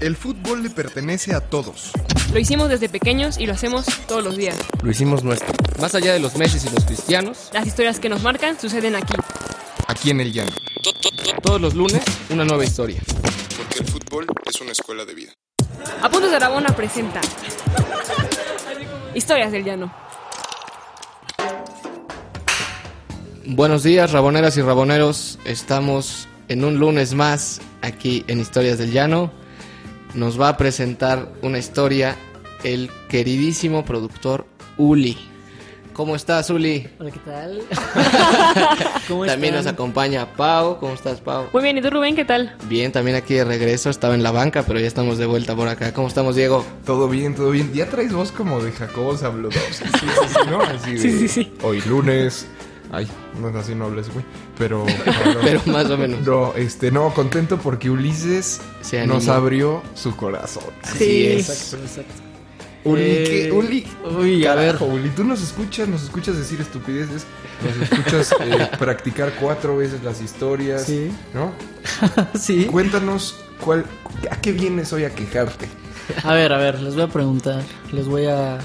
El fútbol le pertenece a todos. Lo hicimos desde pequeños y lo hacemos todos los días. Lo hicimos nuestro. Más allá de los Messi y los cristianos, Las historias que nos marcan suceden aquí. Aquí en el llano. todos los lunes una nueva historia. Porque el fútbol es una escuela de vida. Apuntes de Aragona presenta Historias del Llano. Buenos días, raboneras y raboneros. Estamos en un lunes más aquí en Historias del Llano. Nos va a presentar una historia el queridísimo productor Uli. ¿Cómo estás, Uli? Hola, ¿qué tal? ¿Cómo También nos acompaña Pau. ¿Cómo estás, Pau? Muy bien, ¿y tú Rubén qué tal? Bien, también aquí de regreso. Estaba en la banca, pero ya estamos de vuelta por acá. ¿Cómo estamos, Diego? Todo bien, todo bien. Ya traes voz como de Jacobo Zabludowski. Sí, sí, sí, ¿no? Así de, Sí, sí, sí. Hoy lunes. Ay, no así no hables, güey. Pero. Pero más o menos. No, este, no, contento porque Ulises Se nos abrió su corazón. Es. Exacto, exacto. Uli, Eh, ¿qué? Uli. Uy, a ver. Uli, tú nos escuchas, nos escuchas decir estupideces, nos escuchas eh, practicar cuatro veces las historias, Sí. ¿no? Sí. Cuéntanos cuál, a qué vienes hoy a quejarte. A ver, a ver, les voy a preguntar. Les voy a.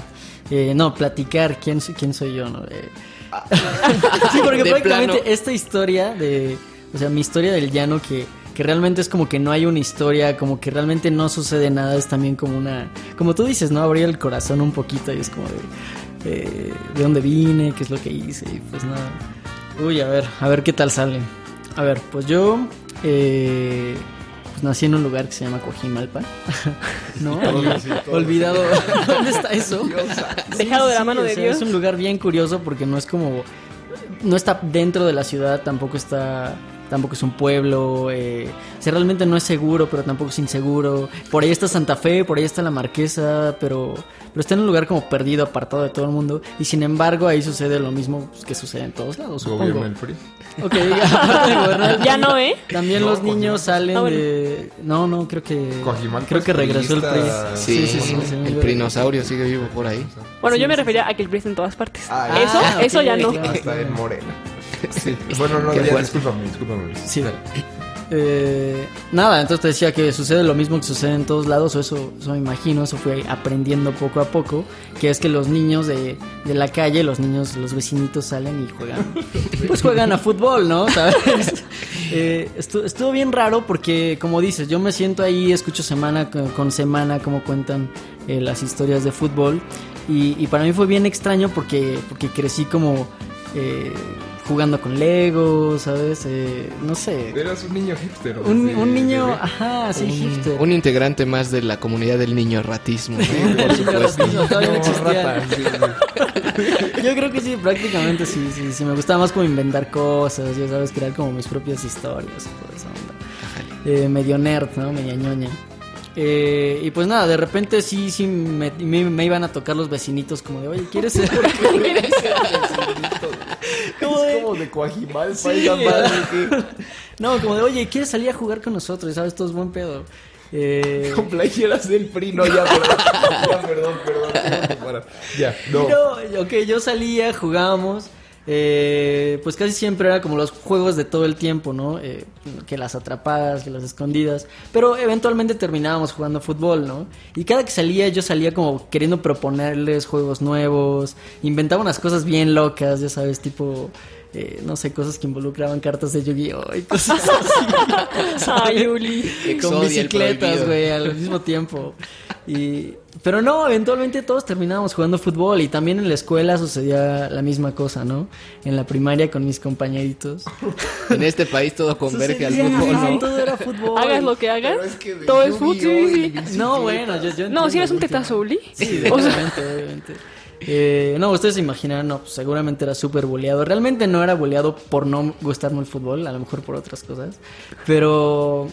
eh, no, platicar quién, soy- quién soy yo, ¿no? Eh, sí, porque De prácticamente plano. esta historia de. O sea, mi historia del llano que. Que realmente es como que no hay una historia, como que realmente no sucede nada, es también como una... Como tú dices, ¿no? Abrir el corazón un poquito y es como de... eh, ¿De dónde vine? ¿Qué es lo que hice? Y pues nada. Uy, a ver, a ver qué tal sale. A ver, pues yo... eh, nací en un lugar que se llama Cojimalpa. ¿No? Ahí, Olvidado. ¿Dónde está eso? Dejado de la mano o de sea, Dios. Es un lugar bien curioso porque no es como. No está dentro de la ciudad, tampoco está. Tampoco es un pueblo. Eh, o sea, realmente no es seguro, pero tampoco es inseguro. Por ahí está Santa Fe, por ahí está la Marquesa, pero. Pero está en un lugar como perdido, apartado de todo el mundo. Y sin embargo, ahí sucede lo mismo pues, que sucede en todos lados, supongo. Gobierno del PRI. Ok, Ya no, ¿eh? También No, los niños salen Ah, bueno. de. No, no, creo que. Coajimalpa creo que regresó el PRI. Sí, sí, sí, sí, el prinosaurio sigue vivo por ahí. Bueno, yo me refería a que el PRI está en todas partes. Ah, eso, ah, eso ya no. Hasta en Morena. Sí. Bueno, no, ya, fuerte. discúlpame, discúlpame. Ulises. Sí, dale. Eh, nada, entonces te decía que sucede lo mismo que sucede en todos lados, o eso, eso me imagino, eso fui aprendiendo poco a poco, que es que los niños de, de la calle, los niños, los vecinitos salen y juegan, pues juegan a fútbol, ¿no? ¿Sabes? Eh, estu- estuvo bien raro porque, como dices, yo me siento ahí, escucho semana con, con semana cómo cuentan eh, las historias de fútbol, y, y para mí fue bien extraño porque, porque crecí como... eh, jugando con Lego, ¿sabes? Eh, no sé. Eras un niño hipster. Un, un niño, bebé. ajá, sí, un, hipster. un integrante más de la comunidad del niño ratismo. Por supuesto. No, no No, rata, sí, sí. Yo creo que sí, prácticamente sí, sí, sí. Me gustaba más como inventar cosas, ya sabes, crear como mis propias historias y toda esa onda. Eh, medio nerd, ¿no? Media ñoña. Eh, y pues nada, de repente sí, sí me, me- me iban a tocar los vecinitos como de, oye, ¿quieres ser? Como de- Es como de Coajimalpa, Sí, que- No, como de, oye, ¿quieres salir a jugar con nosotros? ¿Sabes? Todo es buen pedo. Eh, Con playeras del PRI, no, ya, perdón. Ya, perdón, perdón. Ya, no. No, ok, yo salía, jugábamos. Eh, pues casi siempre era como los juegos de todo el tiempo, ¿no? Eh, que las atrapadas, que las escondidas. Pero eventualmente terminábamos jugando fútbol, ¿no? Y cada que salía, yo salía como queriendo proponerles juegos nuevos. Inventaba unas cosas bien locas, ya sabes, tipo. Eh, no sé, cosas que involucraban cartas de Yu-Gi-Oh! y cosas así. Ay, Uli. con bicicletas, güey, al mismo tiempo. Y pero no, eventualmente todos terminábamos jugando fútbol y también en la escuela sucedía la misma cosa, ¿no? En la primaria con mis compañeritos. En este país todo converge al fútbol, ¿no? todo era fútbol. Hagas lo que hagas, es que todo es fútbol. Sí, y sí. No, bueno, yo, yo No, si eres un tetazo, Uli. Sí, obviamente, obviamente. Eh, no, ustedes se imaginarán, no, pues seguramente era súper boleado. Realmente no era boleado por no gustarme el fútbol, a lo mejor por otras cosas. Pero,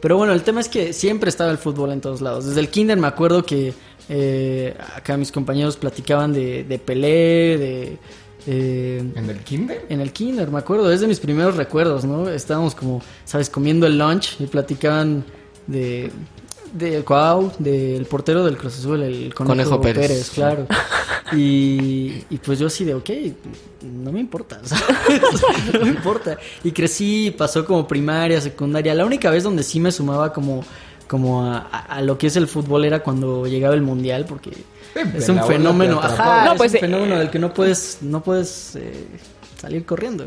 pero bueno, el tema es que siempre estaba el fútbol en todos lados. Desde el kinder me acuerdo que eh, acá mis compañeros platicaban de, de Pelé, de... eh, ¿En el kinder? en el kinder, me acuerdo, es de mis primeros recuerdos, ¿no? Estábamos como, ¿sabes? Comiendo el lunch y platicaban de... De Cuau, del portero del Cruz Azul, el Conejo, Conejo Pérez. Pérez. claro. Y, y pues yo así de, ok, no me importa, ¿sabes? no me importa. Y crecí, pasó como primaria, secundaria. La única vez donde sí me sumaba como como a, a- a lo que es el fútbol era cuando llegaba el mundial, porque Pepe, es un fenómeno, ajá, No, es pues, un eh, fenómeno del que no puedes, no puedes eh, salir corriendo.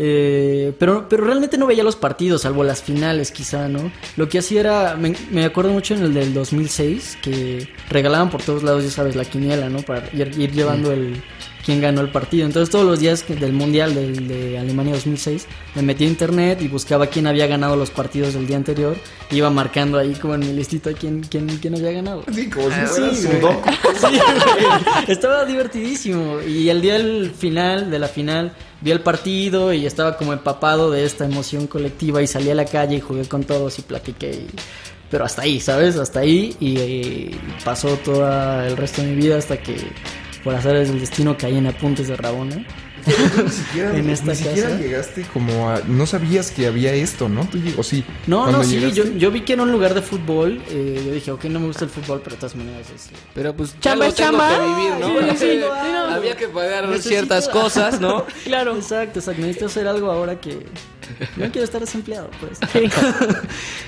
Eh, pero, pero realmente no veía los partidos, salvo las finales quizá, ¿no? Lo que hacía era, me, me acuerdo mucho en el del 2006, que regalaban por todos lados, ya sabes, la quiniela, ¿no? Para ir, ir llevando el quién ganó el partido. Entonces todos los días del Mundial del, de Alemania 2006 me metí a internet y buscaba quién había ganado los partidos del día anterior. Iba marcando ahí como en mi listita quién, quién, quién había ganado. Sí, como si fuera sí. Sí. Estaba divertidísimo. Y el día del final, de la final, vi el partido y estaba como empapado de esta emoción colectiva y salí a la calle y jugué con todos y platiqué. y- Pero hasta ahí, ¿sabes? Hasta ahí y, eh, pasó todo el resto de mi vida hasta que por azares del destino caí en apuntes de Rabona. Ni siquiera, En esta ni siquiera casa. llegaste como a... No sabías que había esto, ¿no? Tú o sí. No, no, sí, yo, yo vi que era un lugar de fútbol. eh, yo dije, ok, no me gusta el fútbol, pero de todas maneras es... Pero pues Chamba chamba. que vivir, ¿no? Sí, sí, sí, no. Había que pagar Necesito- ciertas cosas, ¿no? Claro. Exacto, exacto. Necesito hacer algo ahora que... No quiero estar desempleado, pues.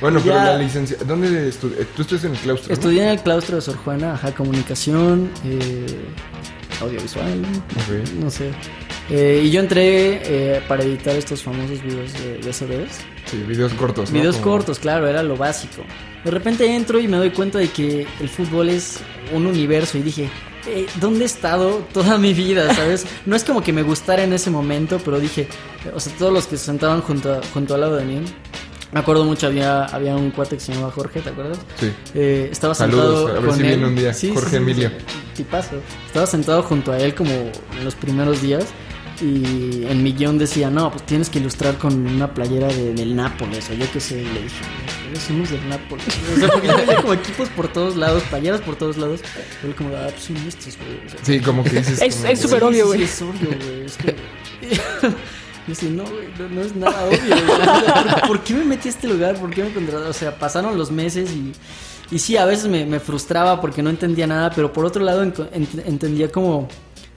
Bueno, pero Ya. la licencia... ¿Dónde estu- eh, Tú estás en el claustro, ¿no? Estudié en el claustro de Sor Juana, ajá, comunicación, eh, audiovisual, no sé. Eh, y yo entré eh, para editar estos famosos videos de, de SBs. Sí, videos cortos, ¿no? Videos Como- cortos, claro, era lo básico. De repente entro y me doy cuenta de que el fútbol es un universo y dije, eh, ¿dónde he estado toda mi vida? ¿Sabes? No es como que me gustara en ese momento, pero dije, o sea, todos los que se sentaban junto, a- junto al lado de mí, me acuerdo mucho, había, había un cuate que se llamaba Jorge, ¿te acuerdas? Sí. Eh, estaba Saludos, sentado a ver con si él. viene un día, Jorge Emilio. Tipazo. Estaba sentado junto a él como en los primeros días y en mi guion decía, no, pues tienes que ilustrar con una playera de- del Nápoles o yo qué sé. Y le dije, "Pero somos del Nápoles. O sea, porque yo veía como equipos por todos lados, playeras por todos lados. Y él como, ah, pues son estos, güey. O sea, Sí, como que dices... Es- que- súper obvio, güey. es obvio, güey. Es como... Yo decía, no, güey, no, no es nada obvio. güey. ¿Por, por qué me metí a este lugar? ¿Por qué me contrataron? O sea, pasaron los meses y, y sí, a veces me, me frustraba porque no entendía nada, pero por otro lado entendía como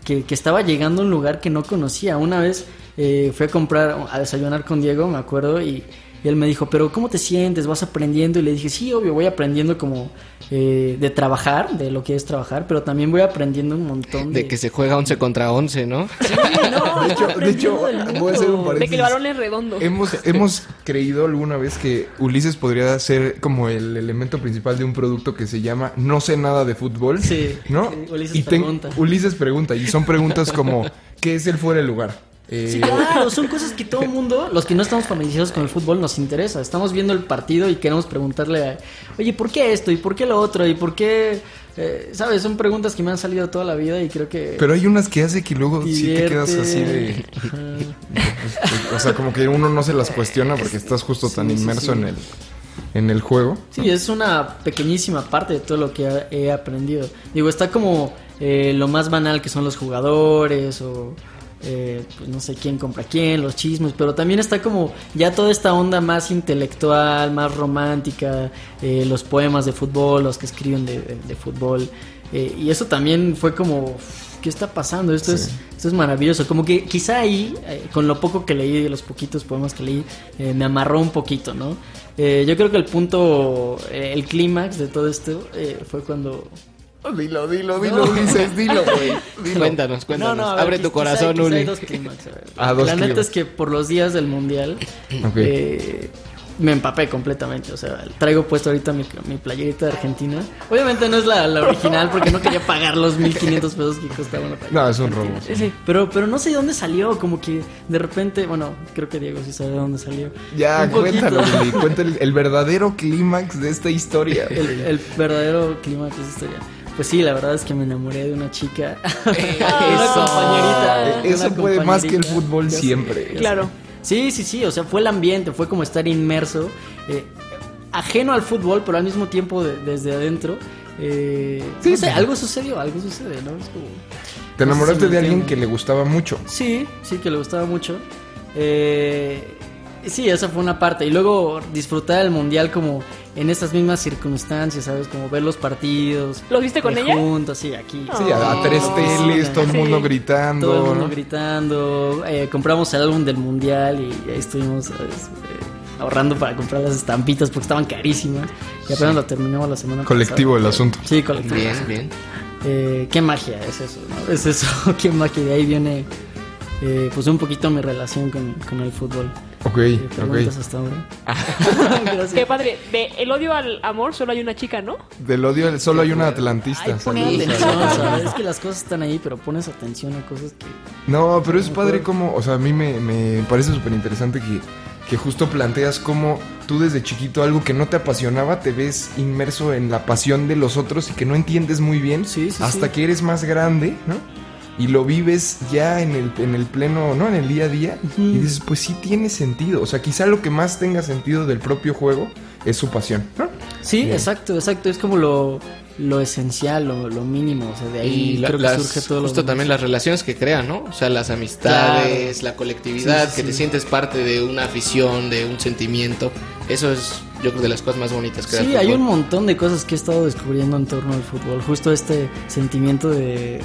que, que estaba llegando a un lugar que no conocía. Una vez eh, fui a comprar, a desayunar con Diego, me acuerdo, y, y él me dijo, pero ¿cómo te sientes? ¿Vas aprendiendo? Y le dije, sí, obvio, voy aprendiendo como eh, de trabajar, de lo que es trabajar, pero también voy aprendiendo un montón de... De que se juega 11 contra 11, ¿no? Sí, no, De hecho, de hecho, voy a hacer un De que el balón es redondo. Hemos, hemos creído alguna vez que Ulises podría ser como el elemento principal de un producto que se llama No sé nada de fútbol. Sí, ¿No? sí, Ulises y pregunta. Ulises pregunta. Y son preguntas como: ¿Qué es el fuera de lugar? Eh, Sí, claro, son cosas que todo el mundo, los que no estamos familiarizados con el fútbol, nos interesa. Estamos viendo el partido y queremos preguntarle, a, oye, ¿por qué esto? ¿Y por qué lo otro? ¿Y por qué? eh, ¿Sabes? Son preguntas que me han salido toda la vida y creo que... Pero hay unas que hace que luego sí te quedas así de. O sea, como que uno no se las cuestiona porque estás justo tan Sí, inmerso sí. en el en el juego. Sí, es una pequeñísima parte de todo lo que he aprendido. Digo, está como eh, lo más banal que son los jugadores o eh, pues no sé quién compra quién, los chismes, pero también está como ya toda esta onda más intelectual, más romántica, eh, los poemas de fútbol, los que escriben de, de- de fútbol. eh, y eso también fue como, ¿qué está pasando? Esto, es, esto es maravilloso. Como que quizá ahí, eh, con lo poco que leí, de los poquitos poemas que leí, me amarró un poquito, ¿no? Yo creo que el punto, el clímax de todo esto fue cuando... Dilo, dilo, dilo, Ulises, dilo, güey. Dilo. Cuéntanos, cuéntanos. No, no, a ver, Abre tu corazón, hay Uli. dos clímax, a ver. Ah, dos La neta clímax. es que por los días del mundial eh, me empapé completamente. O sea, traigo puesto ahorita mi, mi playerita de Argentina. Obviamente no es la, la original porque no quería pagar los 1500 pesos que costaba una playera. No, es un robo. Sí, sí. Pero, pero no sé de dónde salió, como que de repente, bueno, creo que Diego sí sabe de dónde salió. Ya, cuéntalo, Uli. Cuenta el, el verdadero clímax de esta historia. El, el verdadero clima de esa historia. Pues sí, la verdad es que me enamoré de una chica. una Eso. compañerita. Eso una puede más que el fútbol siempre. Claro. Sí, sí, sí. O sea, fue el ambiente, fue como estar inmerso. eh, ajeno al fútbol, pero al mismo tiempo de- desde adentro. Eh, Sí, no sé, sí. algo sucedió, algo sucede, ¿no? Es como- Te no sé enamoraste si de alguien que le gustaba mucho. Sí, sí, que le gustaba mucho. Eh, sí, esa fue una parte. Y luego disfrutar el mundial como en estas mismas circunstancias, ¿sabes? Como ver los partidos. ¿Los viste con ella? Juntos, sí, aquí. Sí, a, a tres teles, todo el Sí. mundo gritando. Todo el mundo ¿no? gritando. eh, compramos el álbum del mundial y ahí estuvimos, ¿sabes? Eh, ahorrando para comprar las estampitas porque estaban carísimas. Y apenas lo terminamos la semana Colectivo el asunto. Sí, colectivo. Bien, bien. Eh, qué magia es eso, ¿no? Es eso, qué magia. De ahí viene, eh, pues, un poquito mi relación con, con el fútbol. Ok, ¿Te ok. preguntas hasta ahora? Qué padre. De el odio al amor solo hay una chica, ¿no? Del odio solo hay una atlantista. Es que las cosas están ahí, pero pones atención a cosas que... No, pero es padre como, o sea, a mí me, me parece súper interesante que, que justo planteas como tú desde chiquito algo que no te apasionaba, te ves inmerso en la pasión de los otros y que no entiendes muy bien Sí, sí, hasta sí. que eres más grande, ¿no? Y lo vives ya en el, en el pleno, ¿no? En el día a día. Y dices, pues sí tiene sentido. O sea, quizá lo que más tenga sentido del propio juego es su pasión, ¿no? Sí, Bien. exacto, exacto. Es como lo, lo esencial, lo, lo mínimo. O sea, de ahí Y la- creo que las, surge todo lo justo demás. también las relaciones que crean, ¿no? O sea, las amistades, la colectividad, Sí, sí, que te sientes parte de una afición, de un sentimiento. Eso es, yo creo, de las cosas más bonitas que Sí, hay un montón de cosas que he estado descubriendo en torno al fútbol. Justo este sentimiento de...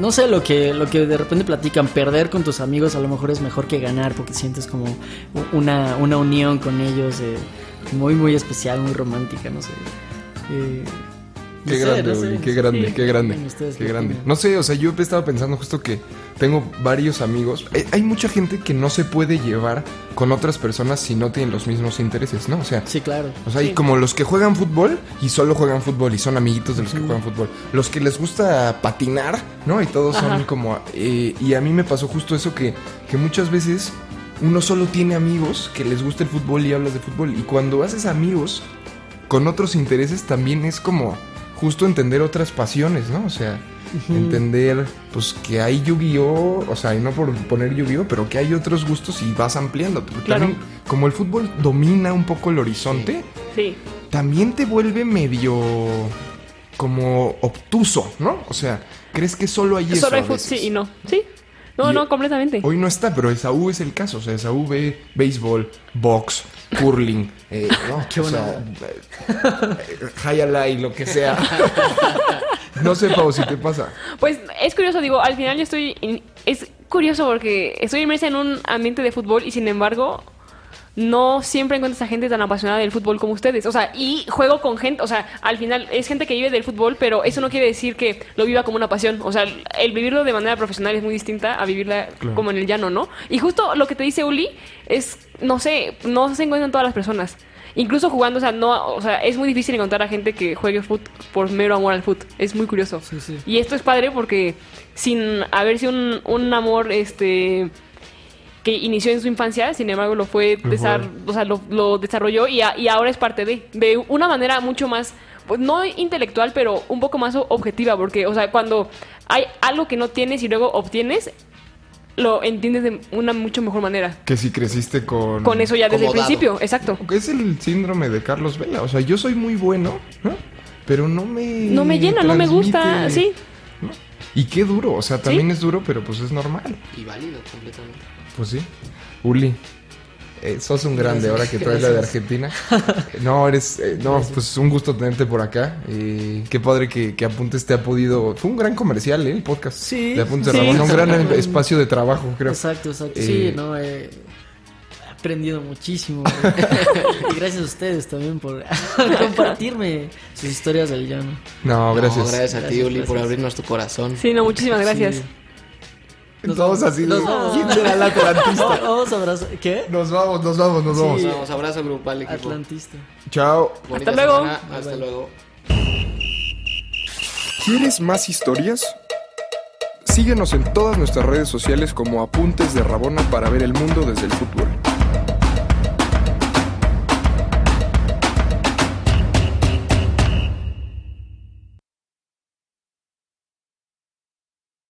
No sé, lo que, lo que de repente platican, perder con tus amigos a lo mejor es mejor que ganar porque sientes como una, una unión con ellos eh, muy, muy especial, muy romántica, no sé. Eh, Qué sé, grande, no sé. Uli, qué grande, Sí. qué grande. Qué grande. No sé, o sea, yo he estado pensando justo que tengo varios amigos. Hay, hay mucha gente que no se puede llevar con otras personas si no tienen los mismos intereses, ¿no? O sea, Sí, claro. o sea, hay Sí. como los que juegan fútbol y solo juegan fútbol y son amiguitos de los que juegan fútbol. Los que les gusta patinar, ¿no? Y todos son Ajá. como... eh, y a mí me pasó justo eso que, que muchas veces uno solo tiene amigos que les gusta el fútbol y hablas de fútbol. Y cuando haces amigos con otros intereses también es como justo entender otras pasiones, ¿no? O sea, entender pues que hay Yu-Gi-Oh, o sea, y no por poner Yu-Gi-Oh, pero que hay otros gustos y vas ampliando. Porque Claro. también, como el fútbol domina un poco el horizonte, Sí. también te vuelve medio como obtuso, ¿no? O sea, crees que solo hay eso. Solo hay fútbol, sí y no. Sí. No, Y- no, completamente. Hoy no está, pero Esaú es el caso. O sea, Esaú ve béisbol, box, curling, eh, ¿no? Qué o sea, eh, high alai, lo que sea. no sé, Pau, si te pasa. Pues es curioso, digo, al final yo estoy... in- es curioso porque estoy inmersa en un ambiente de fútbol y sin embargo no siempre encuentras a gente tan apasionada del fútbol como ustedes. O sea, y juego con gente, o sea, al final es gente que vive del fútbol, pero eso no quiere decir que lo viva como una pasión. O sea, el vivirlo de manera profesional es muy distinta a vivirla Claro. como en el llano, ¿no? Y justo lo que te dice Uli es, no sé, no se encuentran todas las personas. Incluso jugando, o sea, no, o sea, es muy difícil encontrar a gente que juegue foot por mero amor al foot. Es muy curioso. Sí, sí. Y esto es padre porque sin haber sido un, un amor este que inició en su infancia, sin embargo lo fue, desar- o sea, lo, lo desarrolló y, a- y ahora es parte de, de una manera mucho más, pues no intelectual, pero un poco más objetiva, porque, o sea, cuando hay algo que no tienes y luego obtienes, lo entiendes de una mucho mejor manera. Que si creciste con... Con eso ya desde el principio, exacto. Es el síndrome de Carlos Vela. O sea, yo soy muy bueno, ¿no? Pero no me... No me llena, no me gusta, sí. ¿no? Y qué duro. O sea, también Sí. es duro, pero pues es normal. Y válido completamente. Pues sí. Uli, eh, sos un grande Gracias. ahora que traes la de Gracias. Argentina. No, eres. eh, no, pues un gusto tenerte por acá. Eh, qué padre que, que Apuntes te ha podido. Fue un gran comercial, ¿eh? El podcast. Sí. De Apuntes Sí. Ramón. Un gran espacio de trabajo, creo. Exacto, exacto. Eh, Sí, no, he aprendido muchísimo. y gracias a ustedes también por compartirme sus historias del llano. No, gracias. No, gracias a ti, Gracias, Uli, por gracias. abrirnos tu corazón. Sí, no, muchísimas gracias. Sí. Todos así de. Nos vamos. ¿Quién será el atlantista? Vamos, vamos a abrazar. ¿Qué? Nos vamos, nos vamos, nos Sí. vamos. Nos vamos, abrazo grupal, equipo. Atlantista. Chao. Bonita Hasta luego. semana, Hasta bye. luego. ¿Quieres más historias? Síguenos en todas nuestras redes sociales como Apuntes de Rabona para ver el mundo desde el fútbol.